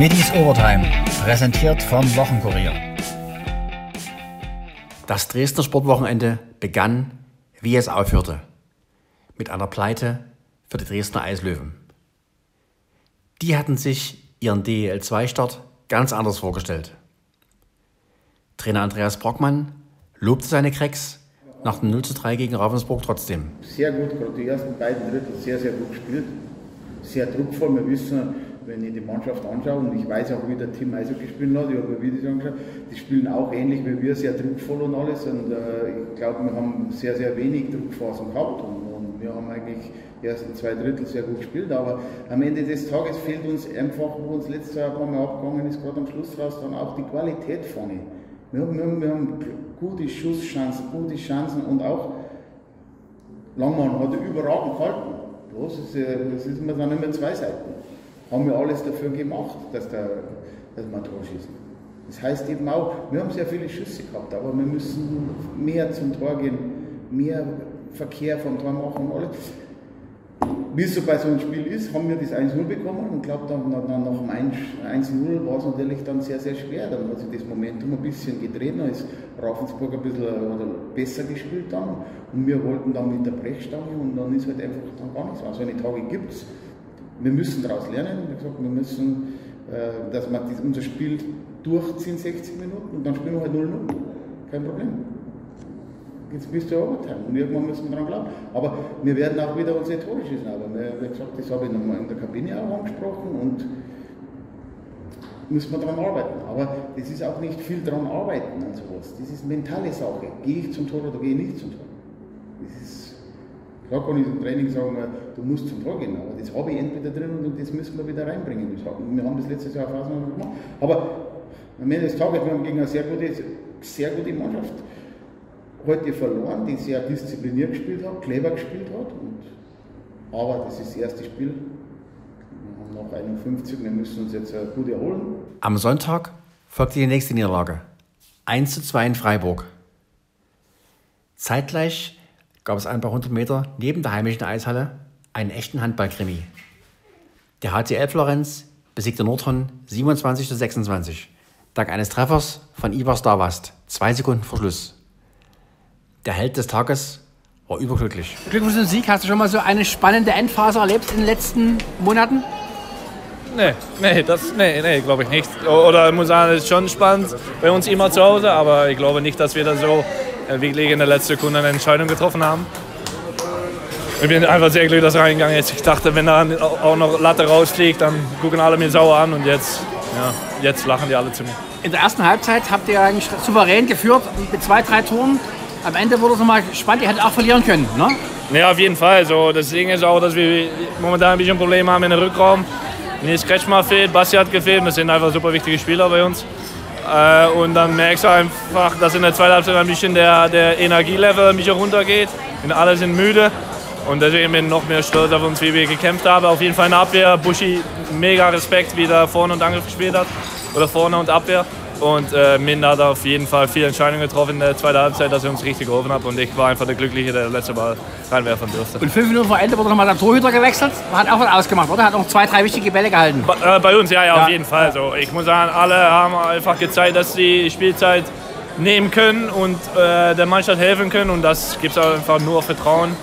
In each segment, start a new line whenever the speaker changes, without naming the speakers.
Middies Overtime, präsentiert vom Wochenkurier.
Das Dresdner Sportwochenende begann, wie es aufhörte, mit einer Pleite für die Dresdner Eislöwen. Die hatten sich ihren DEL2-Start ganz anders vorgestellt. Trainer Andreas Brockmann lobte seine Cracks nach dem 0 zu 3 gegen Ravensburg trotzdem.
Sehr gut, gerade die ersten beiden Drittel sehr, sehr gut gespielt. Sehr druckvoll. Wir wissen, wenn ich die Mannschaft anschaue, und ich weiß auch, wie der Team Eishockey gespielt hat, ich habe Videos angeschaut, die spielen auch ähnlich wie wir, sehr druckvoll und alles. Und äh, ich glaube, wir haben sehr, sehr wenig Druckphasen gehabt. Und, und, wir haben eigentlich die ersten zwei Drittel sehr gut gespielt. Aber am Ende des Tages fehlt uns einfach, wo uns letztes Jahr ein paar Mal abgegangen ist, gerade am Schluss raus, dann auch die Qualität vorne. Wir haben, wir haben, wir haben gute Schusschancen, gute Chancen und auch Langmann hat überragend gehalten. Bloß ist, das ist immer dann immer zwei Seiten. Haben wir alles dafür gemacht, dass, der, dass wir Tor schießen. Das heißt eben auch, wir haben sehr viele Schüsse gehabt, aber wir müssen mehr zum Tor gehen, mehr Verkehr vom Tor machen. Alles wie es so bei so einem Spiel ist, haben wir das 1-0 bekommen und glaube dann, dann nach dem 1-0 war es natürlich dann sehr, sehr schwer. Dann hat sich das Momentum ein bisschen gedreht, dann ist Ravensburg ein bisschen besser gespielt dann und wir wollten dann mit der Brechstange und dann ist halt einfach dann gar nichts. Also eine Tage gibt es. Wir müssen daraus lernen. Wie gesagt, wir müssen, äh, dass wir unser Spiel durchziehen, 60 Minuten und dann spielen wir halt 0-0. Kein Problem jetzt bist du ja Overtime und irgendwann müssen wir dran glauben. Aber wir werden auch wieder unsere Tore schießen. Aber wie gesagt, das habe ich nochmal in der Kabine auch angesprochen und müssen wir daran arbeiten. Aber das ist auch nicht viel daran arbeiten an sowas. Das ist mentale Sache. Gehe ich zum Tor oder gehe ich nicht zum Tor? Das ist, klar kann ich im Training sagen, du musst zum Tor gehen, aber das habe ich entweder drin und das müssen wir wieder reinbringen. Wir haben das letztes Jahr auf gemacht. Aber am Ende des Tages, wir haben gegen eine sehr gute, sehr gute Mannschaft heute verloren, die sehr diszipliniert gespielt hat, clever gespielt hat. Und, aber das ist das erste Spiel. Wir haben noch 51, wir müssen uns jetzt gut erholen.
Am Sonntag folgte die nächste Niederlage. 1 zu 2 in Freiburg. Zeitgleich gab es ein paar hundert Meter neben der heimischen Eishalle einen echten Handballkrimi. Der HCL Florenz besiegte Nordhorn 27 zu 26. Dank eines Treffers von Ivar Stavast, zwei Sekunden vor Schluss der Held des Tages war überglücklich.
Glückwunsch zum Sieg. Hast du schon mal so eine spannende Endphase erlebt in den letzten Monaten?
Nee, nee, das, nee, nee, glaube ich nicht. Oder ich muss sagen, es ist schon spannend bei uns immer zu Hause, aber ich glaube nicht, dass wir da so äh, wirklich in der letzten Sekunde eine Entscheidung getroffen haben. Ich bin einfach sehr glücklich, dass er reingegangen ist. Ich dachte, wenn da auch noch Latte rausfliegt, dann gucken alle mir sauer an und jetzt, ja, jetzt lachen die alle zu mir.
In der ersten Halbzeit habt ihr eigentlich souverän geführt mit zwei, drei Toren am Ende wurde es nochmal spannend, ihr hättet auch verlieren können, ne?
Ja, auf jeden Fall. So, das Ding ist auch, dass wir momentan ein bisschen Probleme haben in der Rückraum. Nils Kretschmer fehlt, Basti hat gefehlt. Das sind einfach super wichtige Spieler bei uns. Äh, und dann merkst du einfach, dass in der zweiten Halbzeit ein bisschen der, der Energielevel ein bisschen runtergeht. Und alle sind müde. Und deswegen bin ich noch mehr stolz auf uns, wie wir gekämpft haben. Auf jeden Fall in der Abwehr. Buschi, mega Respekt, wie er vorne und Angriff gespielt hat. Oder vorne und Abwehr. Und äh, Min hat auf jeden Fall viele Entscheidungen getroffen in der zweiten Halbzeit, dass er uns richtig geholfen hat. Und ich war einfach der Glückliche, der letzte Ball reinwerfen durfte.
Und fünf Minuten vor Ende wurde nochmal der Torhüter gewechselt. Hat auch was ausgemacht, oder? Hat noch zwei, drei wichtige Bälle gehalten.
Bei, äh, bei uns, ja, ja, ja, auf jeden Fall. So, ich muss sagen, alle haben einfach gezeigt, dass sie die Spielzeit nehmen können und äh, der Mannschaft helfen können. Und das gibt es einfach nur Vertrauen.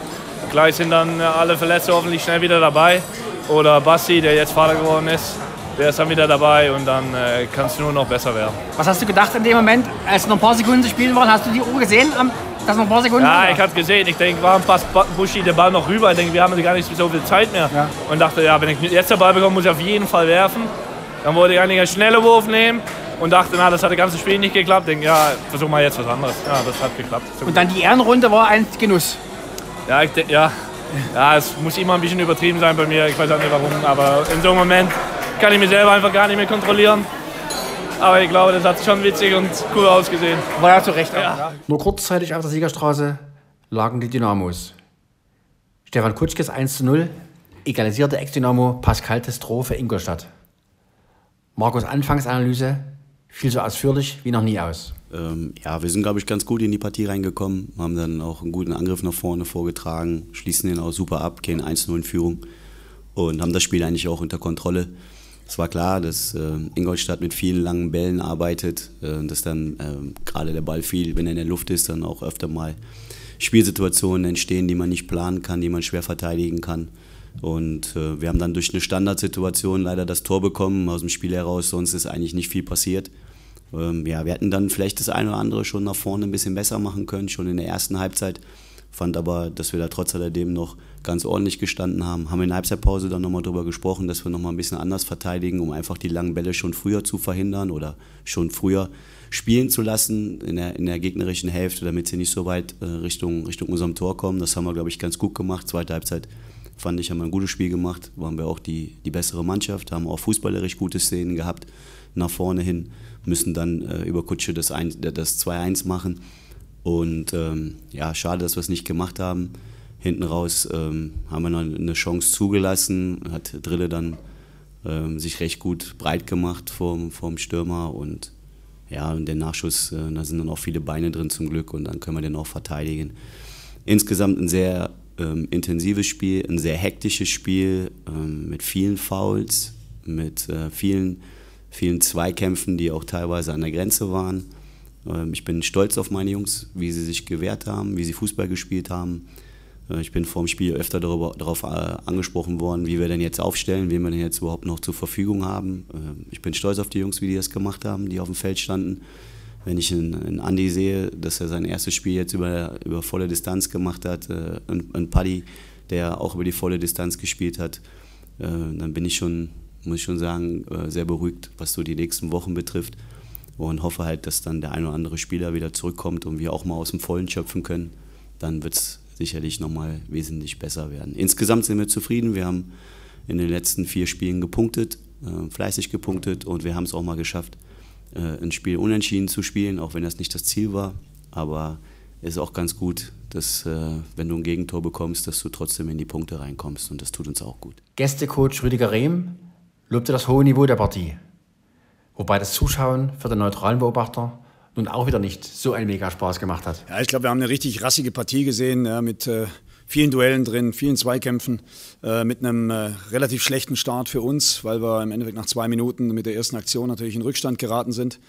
Gleich sind dann alle Verletzte hoffentlich schnell wieder dabei. Oder Basti, der jetzt Vater geworden ist der ist dann wieder dabei und dann äh, kann es nur noch besser werden.
Was hast du gedacht in dem Moment, als noch ein paar Sekunden zu spielen waren? Hast du die Uhr gesehen, dass noch ein paar Sekunden
Ja, ich habe gesehen. Ich denke, warum passt Buschi den Ball noch rüber? Ich denke, wir haben gar nicht so viel Zeit mehr. Ja. Und dachte, ja, wenn ich jetzt den Ball bekomme, muss ich auf jeden Fall werfen. Dann wollte ich eigentlich einen schnellen Wurf nehmen und dachte, na, das hat das ganze Spiel nicht geklappt. Ich denke, ja, versuch mal jetzt was anderes. Ja, das hat geklappt.
Und dann die Ehrenrunde war ein Genuss.
Ja, ich, ja, ja, es muss immer ein bisschen übertrieben sein bei mir. Ich weiß auch nicht warum, aber in so einem Moment kann ich mich selber einfach gar nicht mehr kontrollieren. Aber ich glaube, das hat schon witzig und cool ausgesehen.
War ja zu Recht.
Ja. Nur kurzzeitig auf der Siegerstraße lagen die Dynamos. Stefan Kutschkes 1 zu 0 egalisierte Ex-Dynamo Pascal Testro für Ingolstadt. Markus Anfangsanalyse fiel so ausführlich wie noch nie aus.
Ähm, ja, wir sind, glaube ich, ganz gut in die Partie reingekommen, haben dann auch einen guten Angriff nach vorne vorgetragen, schließen den auch super ab, gehen 1-0 in Führung und haben das Spiel eigentlich auch unter Kontrolle. es war klar, dass äh, Ingolstadt mit vielen langen Bällen arbeitet, äh, dass dann äh, gerade der Ball viel, wenn er in der Luft ist, dann auch öfter mal Spielsituationen entstehen, die man nicht planen kann, die man schwer verteidigen kann. Und äh, wir haben dann durch eine Standardsituation leider das Tor bekommen aus dem Spiel heraus, sonst ist eigentlich nicht viel passiert. Ähm, ja, wir hätten dann vielleicht das eine oder andere schon nach vorne ein bisschen besser machen können, schon in der ersten Halbzeit. Fand aber, dass wir da trotz alledem noch ganz ordentlich gestanden haben. Haben in der Halbzeitpause dann nochmal darüber gesprochen, dass wir nochmal ein bisschen anders verteidigen, um einfach die langen Bälle schon früher zu verhindern oder schon früher spielen zu lassen in der, in der gegnerischen Hälfte, damit sie nicht so weit äh, Richtung, Richtung unserem Tor kommen. Das haben wir, glaube ich, ganz gut gemacht. Zweite Halbzeit fand ich, haben wir ein gutes Spiel gemacht. Waren wir auch die, die bessere Mannschaft, haben auch fußballerisch gute Szenen gehabt nach vorne hin, müssen dann äh, über Kutsche das, das 2-1 machen und ähm, ja, schade, dass wir es nicht gemacht haben. Hinten raus ähm, haben wir noch eine Chance zugelassen, hat Drille dann ähm, sich recht gut breit gemacht vorm, vorm Stürmer und ja, und der Nachschuss, äh, da sind dann auch viele Beine drin zum Glück und dann können wir den auch verteidigen. Insgesamt ein sehr ähm, intensives Spiel, ein sehr hektisches Spiel ähm, mit vielen Fouls, mit äh, vielen, vielen Zweikämpfen, die auch teilweise an der Grenze waren. Ähm, ich bin stolz auf meine Jungs, wie sie sich gewehrt haben, wie sie Fußball gespielt haben. Äh, ich bin vor dem Spiel öfter darüber, darauf äh, angesprochen worden, wie wir denn jetzt aufstellen, wen wir denn jetzt überhaupt noch zur Verfügung haben. Ähm, ich bin stolz auf die Jungs, wie die das gemacht haben, die auf dem Feld standen. Wenn ich in, in Andy sehe, dass er sein erstes Spiel jetzt über, über volle Distanz gemacht hat, äh, ein Paddy, der auch über die volle Distanz gespielt hat, dann bin ich schon, muss ich schon sagen, sehr beruhigt, was so die nächsten Wochen betrifft und hoffe halt, dass dann der ein oder andere Spieler wieder zurückkommt und wir auch mal aus dem Vollen schöpfen können. Dann wird es sicherlich nochmal wesentlich besser werden. Insgesamt sind wir zufrieden. Wir haben in den letzten vier Spielen gepunktet, äh, fleißig gepunktet und wir haben es auch mal geschafft, äh, ein Spiel unentschieden zu spielen, auch wenn das nicht das Ziel war. Aber es ist auch ganz gut, dass, äh, wenn du ein Gegentor bekommst, dass du trotzdem in die Punkte reinkommst und das tut uns auch gut.
Gästecoach Rüdiger Rehm lobte das hohe Niveau der Partie. Wobei das Zuschauen für den neutralen Beobachter nun auch wieder nicht so einen mega Spaß gemacht hat.
Ja, ich glaube, wir haben eine richtig rassige Partie gesehen ja, mit äh, vielen Duellen drin, vielen Zweikämpfen, äh, mit einem äh, relativ schlechten Start für uns, weil wir im Endeffekt nach zwei Minuten mit der ersten Aktion natürlich in Rückstand geraten sind.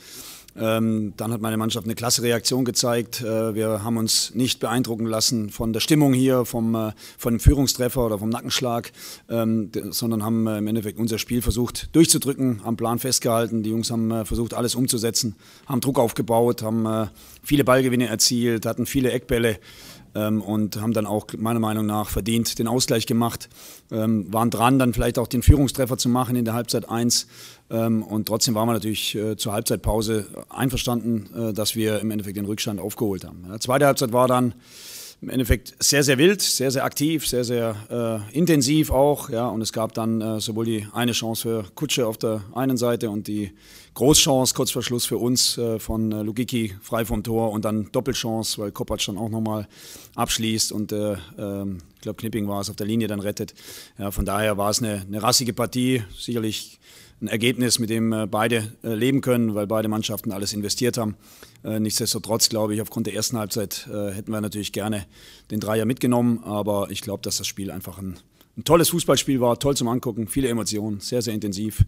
Ähm, dann hat meine Mannschaft eine klasse Reaktion gezeigt. Äh, wir haben uns nicht beeindrucken lassen von der Stimmung hier, vom, äh, von dem Führungstreffer oder vom Nackenschlag, ähm, sondern haben äh, im Endeffekt unser Spiel versucht durchzudrücken, am Plan festgehalten. Die Jungs haben versucht, alles umzusetzen, haben Druck aufgebaut, haben viele Ballgewinne erzielt, hatten viele Eckbälle ähm, und haben dann auch meiner Meinung nach verdient den Ausgleich gemacht. Waren dran, dann vielleicht auch den Führungstreffer zu machen in der Halbzeit 1. Ähm, und trotzdem waren wir natürlich äh, zur Halbzeitpause einverstanden, äh, dass wir im Endeffekt den Rückstand aufgeholt haben. Ja, zweite Halbzeit war dann im Endeffekt sehr, sehr wild, sehr, sehr aktiv, sehr, sehr äh, intensiv auch. Ja, und es gab dann äh, sowohl die eine Chance für Kutsche auf der einen Seite und die Großchance kurz vor Schluss für uns äh, von äh, Lugiki frei vom Tor und dann Doppelchance, weil Kopacz dann auch nochmal abschließt und äh, ähm, ich glaube Knipping war es auf der Linie dann rettet. Ja, von daher war es eine, eine rassige Partie, sicherlich ein Ergebnis, mit dem äh, beide äh, leben können, weil beide Mannschaften alles investiert haben. Äh, nichtsdestotrotz glaube ich, aufgrund der ersten Halbzeit hätten wir natürlich gerne den Dreier mitgenommen, aber ich glaube, dass das Spiel einfach ein, ein tolles Fußballspiel war, toll zum Angucken, viele Emotionen, sehr, sehr intensiv,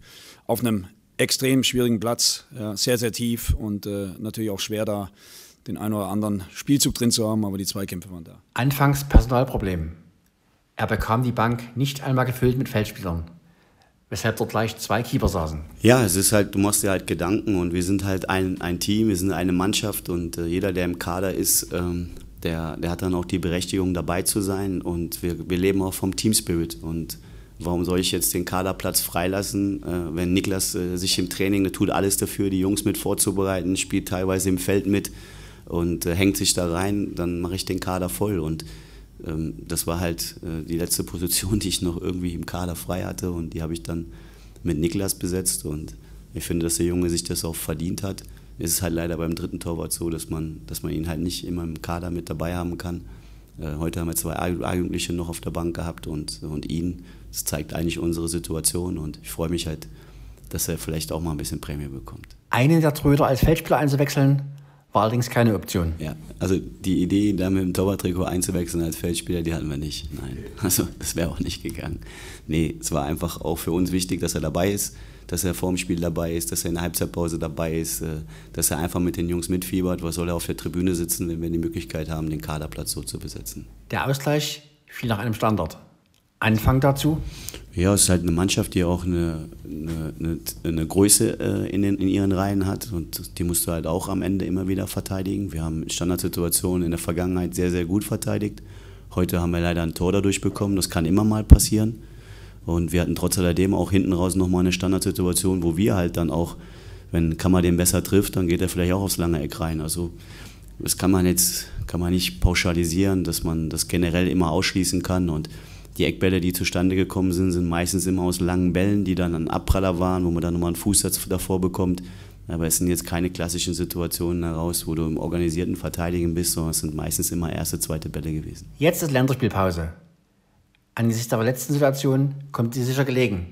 auf einem extrem schwierigen Platz, sehr, sehr tief und natürlich auch schwer da den einen oder anderen Spielzug drin zu haben, aber die Zweikämpfe waren da.
Anfangs Personalproblem. Er bekam die Bank nicht einmal gefüllt mit Feldspielern weshalb dort gleich zwei Keeper saßen.
Ja, es ist halt, du machst dir halt Gedanken und wir sind halt ein, ein Team, wir sind eine Mannschaft und äh, jeder, der im Kader ist, ähm, der, der hat dann auch die Berechtigung dabei zu sein und wir, wir leben auch vom Team Spirit und warum soll ich jetzt den Kaderplatz freilassen, äh, wenn Niklas äh, sich im Training, tut alles dafür, die Jungs mit vorzubereiten, spielt teilweise im Feld mit und äh, hängt sich da rein, dann mache ich den Kader voll und das war halt äh, die letzte Position, die ich noch irgendwie im Kader frei hatte und die habe ich dann mit Niklas besetzt und ich finde, dass der Junge sich das auch verdient hat. Es ist halt leider beim dritten Torwart so, dass man, dass man ihn halt nicht immer im Kader mit dabei haben kann. Äh, heute haben wir zwei A-Jugendliche noch auf der Bank gehabt und, und ihn. Das zeigt eigentlich unsere Situation und ich freue mich halt, dass er vielleicht auch mal ein bisschen Prämie bekommt.
Einen der Tröder als Feldspieler einzuwechseln,
war allerdings keine Option.
Ja, also die Idee, da mit dem Torwarttrikot einzuwechseln als Feldspieler, die hatten wir nicht. Nein, also das wäre auch nicht gegangen. Nee, es war einfach auch für uns wichtig, dass er dabei ist, dass er vorm Spiel dabei ist, dass er in der Halbzeitpause dabei ist, äh, dass er einfach mit den Jungs mitfiebert. Was soll er auf der Tribüne sitzen, wenn wir die Möglichkeit haben, den Kaderplatz so zu besetzen?
Der Ausgleich fiel nach einem Standard. Anfang dazu?
Ja, es ist halt eine Mannschaft, die auch eine, eine, eine, Größe äh, in, den, in ihren Reihen hat und die musst du halt auch am Ende immer wieder verteidigen. Wir haben Standardsituationen in der Vergangenheit sehr, sehr gut verteidigt. Heute haben wir leider ein Tor dadurch bekommen, das kann immer mal passieren. Und wir hatten trotz alledem auch hinten raus nochmal eine Standardsituation, wo wir halt dann auch, wenn Kammer den besser trifft, dann geht er vielleicht auch aufs lange Eck rein. Also das kann man jetzt kann man nicht pauschalisieren, dass man das generell immer ausschließen kann. Und die Eckbälle, die zustande gekommen sind, sind meistens immer aus langen Bällen, die dann ein Abpraller waren, wo man dann nochmal einen Fußsatz davor bekommt. Aber es sind jetzt keine klassischen Situationen heraus, wo du im organisierten Verteidigen bist, sondern es sind meistens immer erste, zweite Bälle gewesen.
Jetzt ist Länderspielpause. Angesichts der letzten Situation kommt sie sicher gelegen.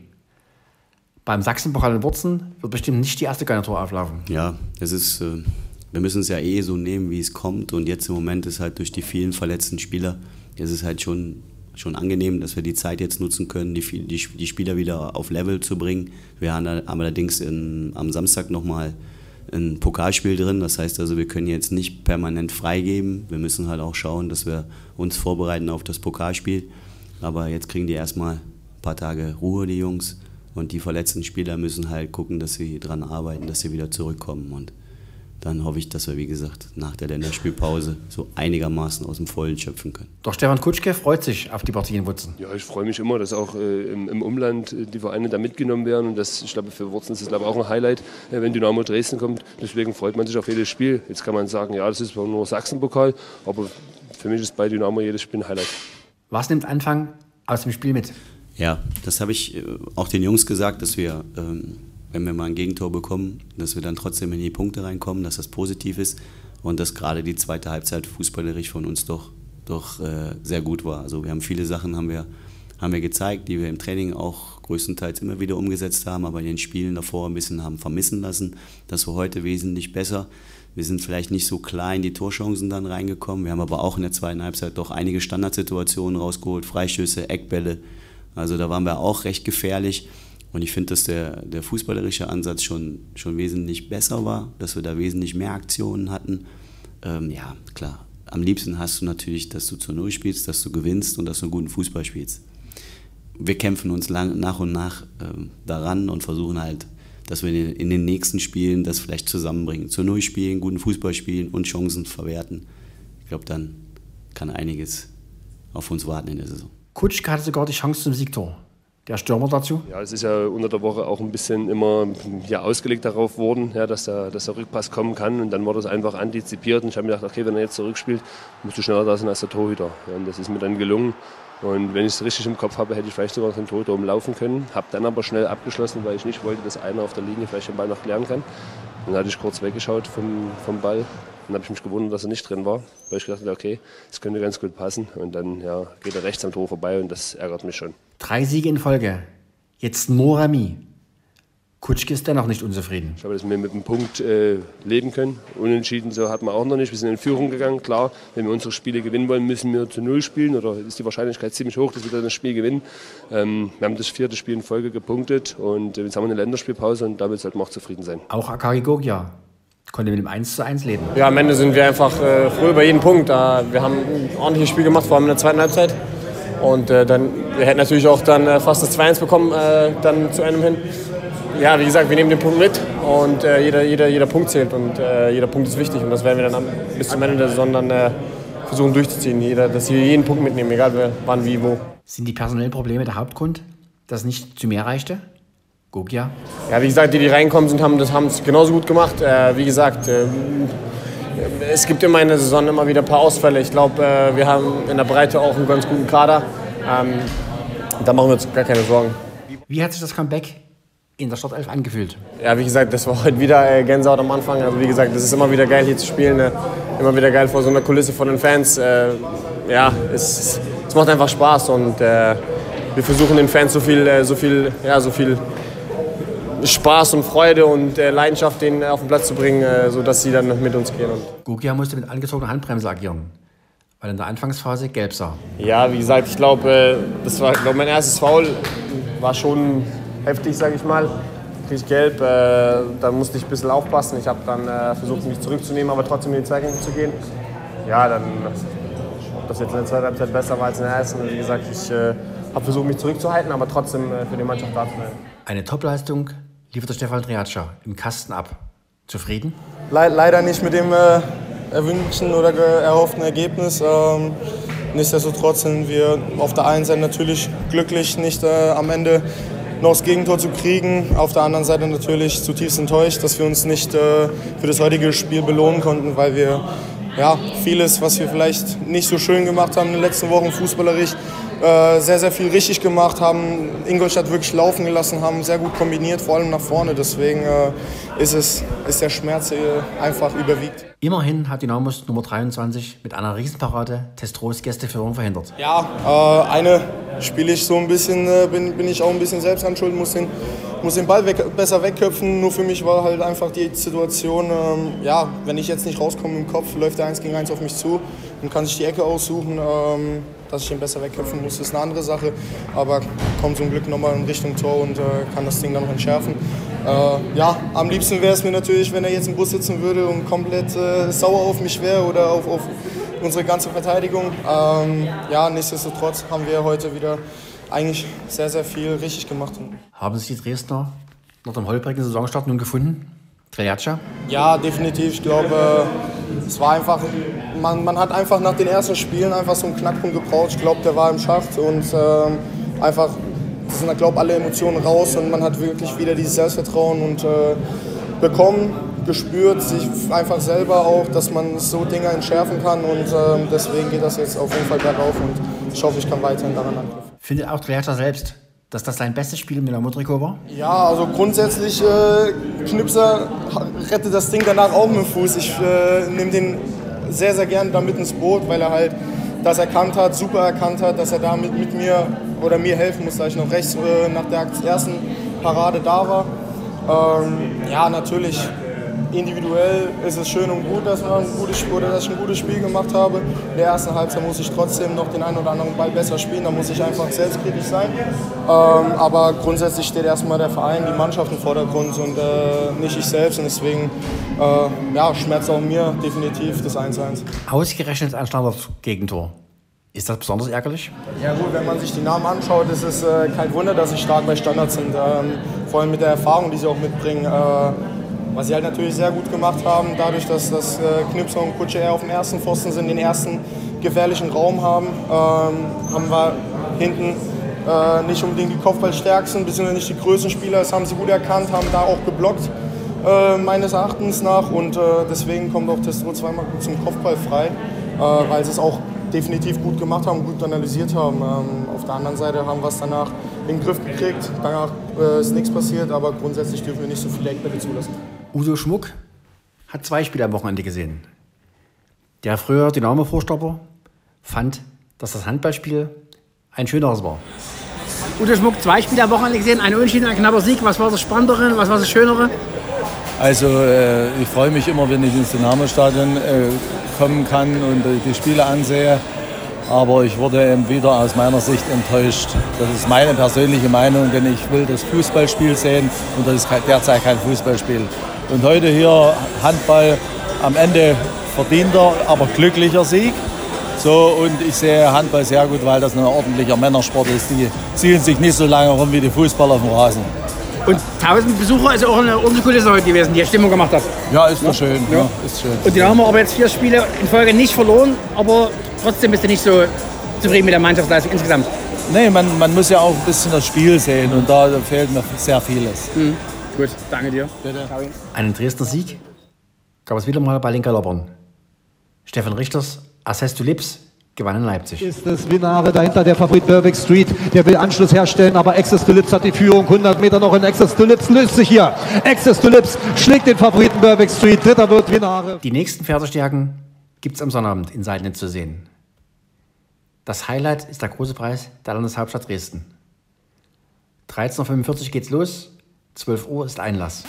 Beim Sachsenpokal in Wurzen wird bestimmt nicht die erste Garnitur auflaufen.
Ja, es ist, äh, wir müssen es ja eh so nehmen, wie es kommt. Und jetzt im Moment ist halt durch die vielen verletzten Spieler, ist es halt schon schon angenehm, dass wir die Zeit jetzt nutzen können, die, die, die Spieler wieder auf Level zu bringen. Wir haben allerdings in, am Samstag nochmal ein Pokalspiel drin. Das heißt also, wir können jetzt nicht permanent freigeben. Wir müssen halt auch schauen, dass wir uns vorbereiten auf das Pokalspiel. Aber jetzt kriegen die erstmal ein paar Tage Ruhe, die Jungs. Und die verletzten Spieler müssen halt gucken, dass sie daran arbeiten, dass sie wieder zurückkommen. Und dann hoffe ich, dass wir, wie gesagt, nach der Länderspielpause so einigermaßen aus dem Vollen schöpfen können.
Doch Stefan Kutschke freut sich auf die Partie in Wutzen.
Ja, ich freue mich immer, dass auch äh, im, im, Umland äh, die Vereine da mitgenommen werden. Und das, ich glaube, für Wutzen ist das glaube auch ein Highlight, äh, wenn Dynamo Dresden kommt. Deswegen freut man sich auf jedes Spiel. Jetzt kann man sagen, ja, das ist nur Sachsenpokal, aber für mich ist bei Dynamo jedes Spiel ein Highlight.
Was nimmt Anfang aus dem Spiel mit?
Ja, das habe ich äh, auch den Jungs gesagt, dass wir ähm, wenn wir mal ein Gegentor bekommen, dass wir dann trotzdem in die Punkte reinkommen, dass das positiv ist und dass gerade die zweite Halbzeit fußballerisch von uns doch, doch äh, sehr gut war. Also wir haben viele Sachen haben wir, haben wir gezeigt, die wir im Training auch größtenteils immer wieder umgesetzt haben, aber in den Spielen davor ein bisschen haben vermissen lassen. Das war heute wesentlich besser. Wir sind vielleicht nicht so klar in die Torchancen dann reingekommen. Wir haben aber auch in der zweiten Halbzeit doch einige Standardsituationen rausgeholt, Freischüsse, Eckbälle. Also da waren wir auch recht gefährlich. Und ich finde, dass der, der fußballerische Ansatz schon, schon wesentlich besser war, dass wir da wesentlich mehr Aktionen hatten. Ähm, ja, klar, am liebsten hast du natürlich, dass du zur Null spielst, dass du gewinnst und dass du einen guten Fußball spielst. Wir kämpfen uns lang, nach und nach ähm, daran und versuchen halt, dass wir in, den nächsten Spielen das vielleicht zusammenbringen. Zur Null spielen, guten Fußball spielen und Chancen verwerten. Ich glaube, dann kann einiges auf uns warten in der Saison.
Kutschke hatte sogar die Chance zum Siegtor der Stürmer dazu?
Ja, es ist ja unter der Woche auch ein bisschen immer ja, ausgelegt darauf worden, ja, dass, der, dass der Rückpass kommen kann. Und dann wurde es einfach antizipiert. Und ich habe mir gedacht, okay, wenn er jetzt zurückspielt, musst du schneller da sein als der Torhüter. Ja, und das ist mir dann gelungen. Und wenn ich es richtig im Kopf habe, hätte ich vielleicht sogar den Torhüter umlaufen können. Habe dann aber schnell abgeschlossen, weil ich nicht wollte, dass einer auf der Linie vielleicht den Ball noch klären kann. Dann hatte ich kurz weggeschaut vom, vom Ball. Dann habe ich mich gewundert, dass er nicht drin war, weil ich gedacht habe, okay, das könnte ganz gut passen. Und dann ja, geht er rechts am Tor vorbei und das ärgert mich schon.
Drei Siege in Folge. Jetzt nur Rami. Kutschke ist dennoch nicht unzufrieden.
Ich habe dass wir mit dem Punkt äh, leben können. Unentschieden so hat man auch noch nicht. Wir sind in Führung gegangen. Klar, wenn wir unsere Spiele gewinnen wollen, müssen wir zu Null spielen. Oder ist die Wahrscheinlichkeit ziemlich hoch, dass wir dann das Spiel gewinnen. Ähm, wir haben das vierte Spiel in Folge gepunktet. Und äh, jetzt haben wir eine Länderspielpause und damit sollten wir auch zufrieden sein.
Auch Akari Gogia konnte mit dem 1 zu 1 leben.
Ja, am Ende sind wir einfach äh, froh über jeden Punkt. wir haben ein ordentliches Spiel gemacht, vor allem in der zweiten Halbzeit. Und äh, dann, wir hätten natürlich auch dann äh, fast das 2-1 bekommen, äh, dann zu einem hin. Ja, wie gesagt, wir nehmen den Punkt mit und äh, jeder, jeder, jeder Punkt zählt und äh, jeder Punkt ist wichtig. Und das werden wir dann bis zum Ende der Saison dann äh, versuchen durchzuziehen, jeder, dass wir jeden Punkt mitnehmen, egal wer, wann, wie, wo.
Sind die personellen Probleme der Hauptgrund, dass es nicht zu mehr reichte? Gogia?
Ja, wie gesagt, die, die reinkommen sind, haben das haben es genauso gut gemacht. wie gesagt, es gibt immer in der Saison immer wieder ein paar Ausfälle. Ich glaube, äh, wir haben in der Breite auch einen ganz guten Kader. Ähm, da machen wir uns gar keine Sorgen.
Wie hat sich das Comeback in der Startelf angefühlt?
Ja, wie gesagt, das war heute wieder äh, Gänsehaut am Anfang. Also wie gesagt, das ist immer wieder geil hier zu spielen. Äh, immer wieder geil vor so einer Kulisse von den Fans. Äh, ja, es, es, macht einfach Spaß und äh, wir versuchen den Fans so viel, äh, so viel, ja, so viel Spaß und Freude und äh, Leidenschaft denen auf den Platz zu bringen, äh, sodass sie dann mit uns gehen.
Gugia musste mit angezogener Handbremse agieren, weil in der Anfangsphase gelb sah.
ja, wie gesagt, ich glaube, äh, das war glaub, mein erstes Foul. War schon heftig, sage ich mal. Krieg ich gelb, äh, da musste ich ein bisschen aufpassen. Ich habe dann äh, versucht, mich zurückzunehmen, aber trotzdem in die Zweikämpfe zu gehen. Ja, dann, ob das jetzt in der zweiten Halbzeit besser war als in der ersten, wie gesagt, ich äh, habe versucht, mich zurückzuhalten, aber trotzdem äh, für die Mannschaft da zu sein.
Eine Topleistung lieferte Stefan Triatscha im Kasten ab. Zufrieden?
Le leider nicht mit dem äh, erwünschten oder erhofften Ergebnis. Ähm, nichtsdestotrotz sind wir auf der einen Seite natürlich glücklich, nicht äh, am Ende noch das Gegentor zu kriegen. Auf der anderen Seite natürlich zutiefst enttäuscht, dass wir uns nicht äh, für das heutige Spiel belohnen konnten, weil wir ja, vieles, was wir vielleicht nicht so schön gemacht haben in den letzten Wochen fußballerisch, äh, sehr, sehr viel richtig gemacht haben, Ingolstadt wirklich laufen gelassen haben, sehr gut kombiniert, vor allem nach vorne. Deswegen äh, ist, es, ist der Schmerz einfach überwiegt.
Immerhin hat Dynamos Nummer 23 mit einer Riesenparade Testros Gästeführung verhindert.
Ja, äh, eine spiele ich so ein bisschen, äh, bin, bin ich auch ein bisschen selbst an schuld, muss den, muss den Ball weg, besser wegköpfen. Nur für mich war halt einfach die Situation, ähm, ja, wenn ich jetzt nicht rauskomme im Kopf, läuft der 1 gegen 1 auf mich zu und kann sich die Ecke aussuchen. Ähm, dass ich den besser wegköpfen muss, ist eine andere Sache. Aber kommt zum Glück nochmal in Richtung Tor und äh, kann das Ding dann noch entschärfen. Äh, ja, am liebsten wäre es mir natürlich, wenn er jetzt im Bus sitzen würde und komplett äh, sauer auf mich wäre oder auf, auf unsere ganze Verteidigung. Ähm, ja, nichtsdestotrotz haben wir heute wieder eigentlich sehr, sehr viel richtig gemacht.
Haben Sie die Dresdner nach dem holprigen Saisonstart nun gefunden? Triatscha?
Ja, definitiv. Ich glaube, es war einfach, man, man hat einfach nach den ersten Spielen einfach so einen Knackpunkt gebraucht. Ich glaube, der war im Schacht und ähm, einfach sind, glaube alle Emotionen raus und man hat wirklich wieder dieses Selbstvertrauen und äh, bekommen, gespürt, sich einfach selber auch, dass man so Dinge entschärfen kann und ähm, deswegen geht das jetzt auf jeden Fall bergauf und ich hoffe, ich kann weiterhin daran anknüpfen.
Findet auch Triatscha selbst, dass das sein bestes Spiel mit der Trikot war?
Ja, also grundsätzlich, äh, Knipser rettet das Ding danach auch mit dem Fuß. Ich äh, nehme den sehr, sehr gern da mit ins Boot, weil er halt das erkannt hat, super erkannt hat, dass er da mit, mit mir oder mir helfen muss, da ich noch rechts äh, nach der ersten Parade da war. Ähm, ja, natürlich, individuell ist es schön und gut, dass, man ein gutes, Spiel, oder dass ich ein gutes Spiel gemacht habe. In der ersten Halbzeit muss ich trotzdem noch den einen oder anderen Ball besser spielen, da muss ich einfach selbstkritisch sein. Ähm, aber grundsätzlich steht erstmal der Verein, die Mannschaft im Vordergrund und äh, nicht ich selbst. Und deswegen äh, ja, schmerzt auch mir definitiv das 1-1.
Ausgerechnet ein Standard-Gegentor. Ist das besonders ärgerlich?
Ja gut, wenn man sich die Namen anschaut, ist es äh, kein Wunder, dass sie stark bei Standards sind. Ähm, vor allem mit der Erfahrung, die sie auch mitbringen. Äh, was sie halt natürlich sehr gut gemacht haben, dadurch, dass, dass äh, Knipser und Kutsche eher auf dem ersten Pfosten sind, den ersten gefährlichen Raum haben, ähm, haben wir hinten äh, nicht unbedingt die Kopfballstärksten, beziehungsweise nicht die größten Spieler. Das haben sie gut erkannt, haben da auch geblockt, äh, meines Erachtens nach. Und äh, deswegen kommt auch Testro zweimal gut zum Kopfball frei, äh, weil sie es auch definitiv gut gemacht haben, gut analysiert haben. Ähm, auf der anderen Seite haben wir es danach in den Griff gekriegt. Danach äh, ist nichts passiert, aber grundsätzlich dürfen wir nicht so viele Eckbälle zulassen.
Udo Schmuck hat zwei Spiele am Wochenende gesehen. Der frühere Dynamo-Vorstopper fand, dass das Handballspiel ein schöneres war.
Udo Schmuck, zwei Spiele am Wochenende gesehen, ein Unentschieden, ein knapper Sieg. Was war das Spannendere, was war das Schönere?
Also äh, ich freue mich immer, wenn ich ins Dynamo-Stadion äh, kommen kann und äh, die Spiele ansehe. Aber ich wurde eben wieder aus meiner Sicht enttäuscht. Das ist meine persönliche Meinung, denn ich will das Fußballspiel sehen und das ist derzeit kein Fußballspiel. Und heute hier Handball am Ende verdienter, aber glücklicher Sieg. So, und ich sehe Handball sehr gut, weil das ein ordentlicher Männersport ist. Die ziehen sich nicht so lange rum wie die Fußballer auf dem Rasen.
Und 1000 Besucher ist auch eine ordentliche Kulisse heute gewesen, die Stimmung gemacht hat.
Ja, ist doch schön.
Ja.
Ja. ist schön.
Und die haben wir aber jetzt vier Spiele in Folge nicht verloren, aber trotzdem bist du nicht so zufrieden mit der Mannschaftsleistung insgesamt.
Nee, man, man muss ja auch ein bisschen das Spiel sehen und da fehlt mir sehr vieles.
Mhm. Gut, danke dir.
Bitte.
Einen Dresdner Sieg gab es wieder mal bei den Galoppern. Stefan Richters Assess to Lips gewann in Leipzig.
ist das Winare dahinter der Favorit Berwick Street. Der will Anschluss herstellen, aber Access to Lips hat die Führung. 100 Meter noch in Access to Lips löst sich hier. Access to Lips schlägt den Favoriten Berwick Street. Dritter wird Winare.
Die nächsten Pferdestärken gibt es am Sonnabend in Seidnitz zu sehen. Das Highlight ist der große Preis der Landeshauptstadt Dresden. 13.45 Uhr geht's los
12 Uhr ist Einlass.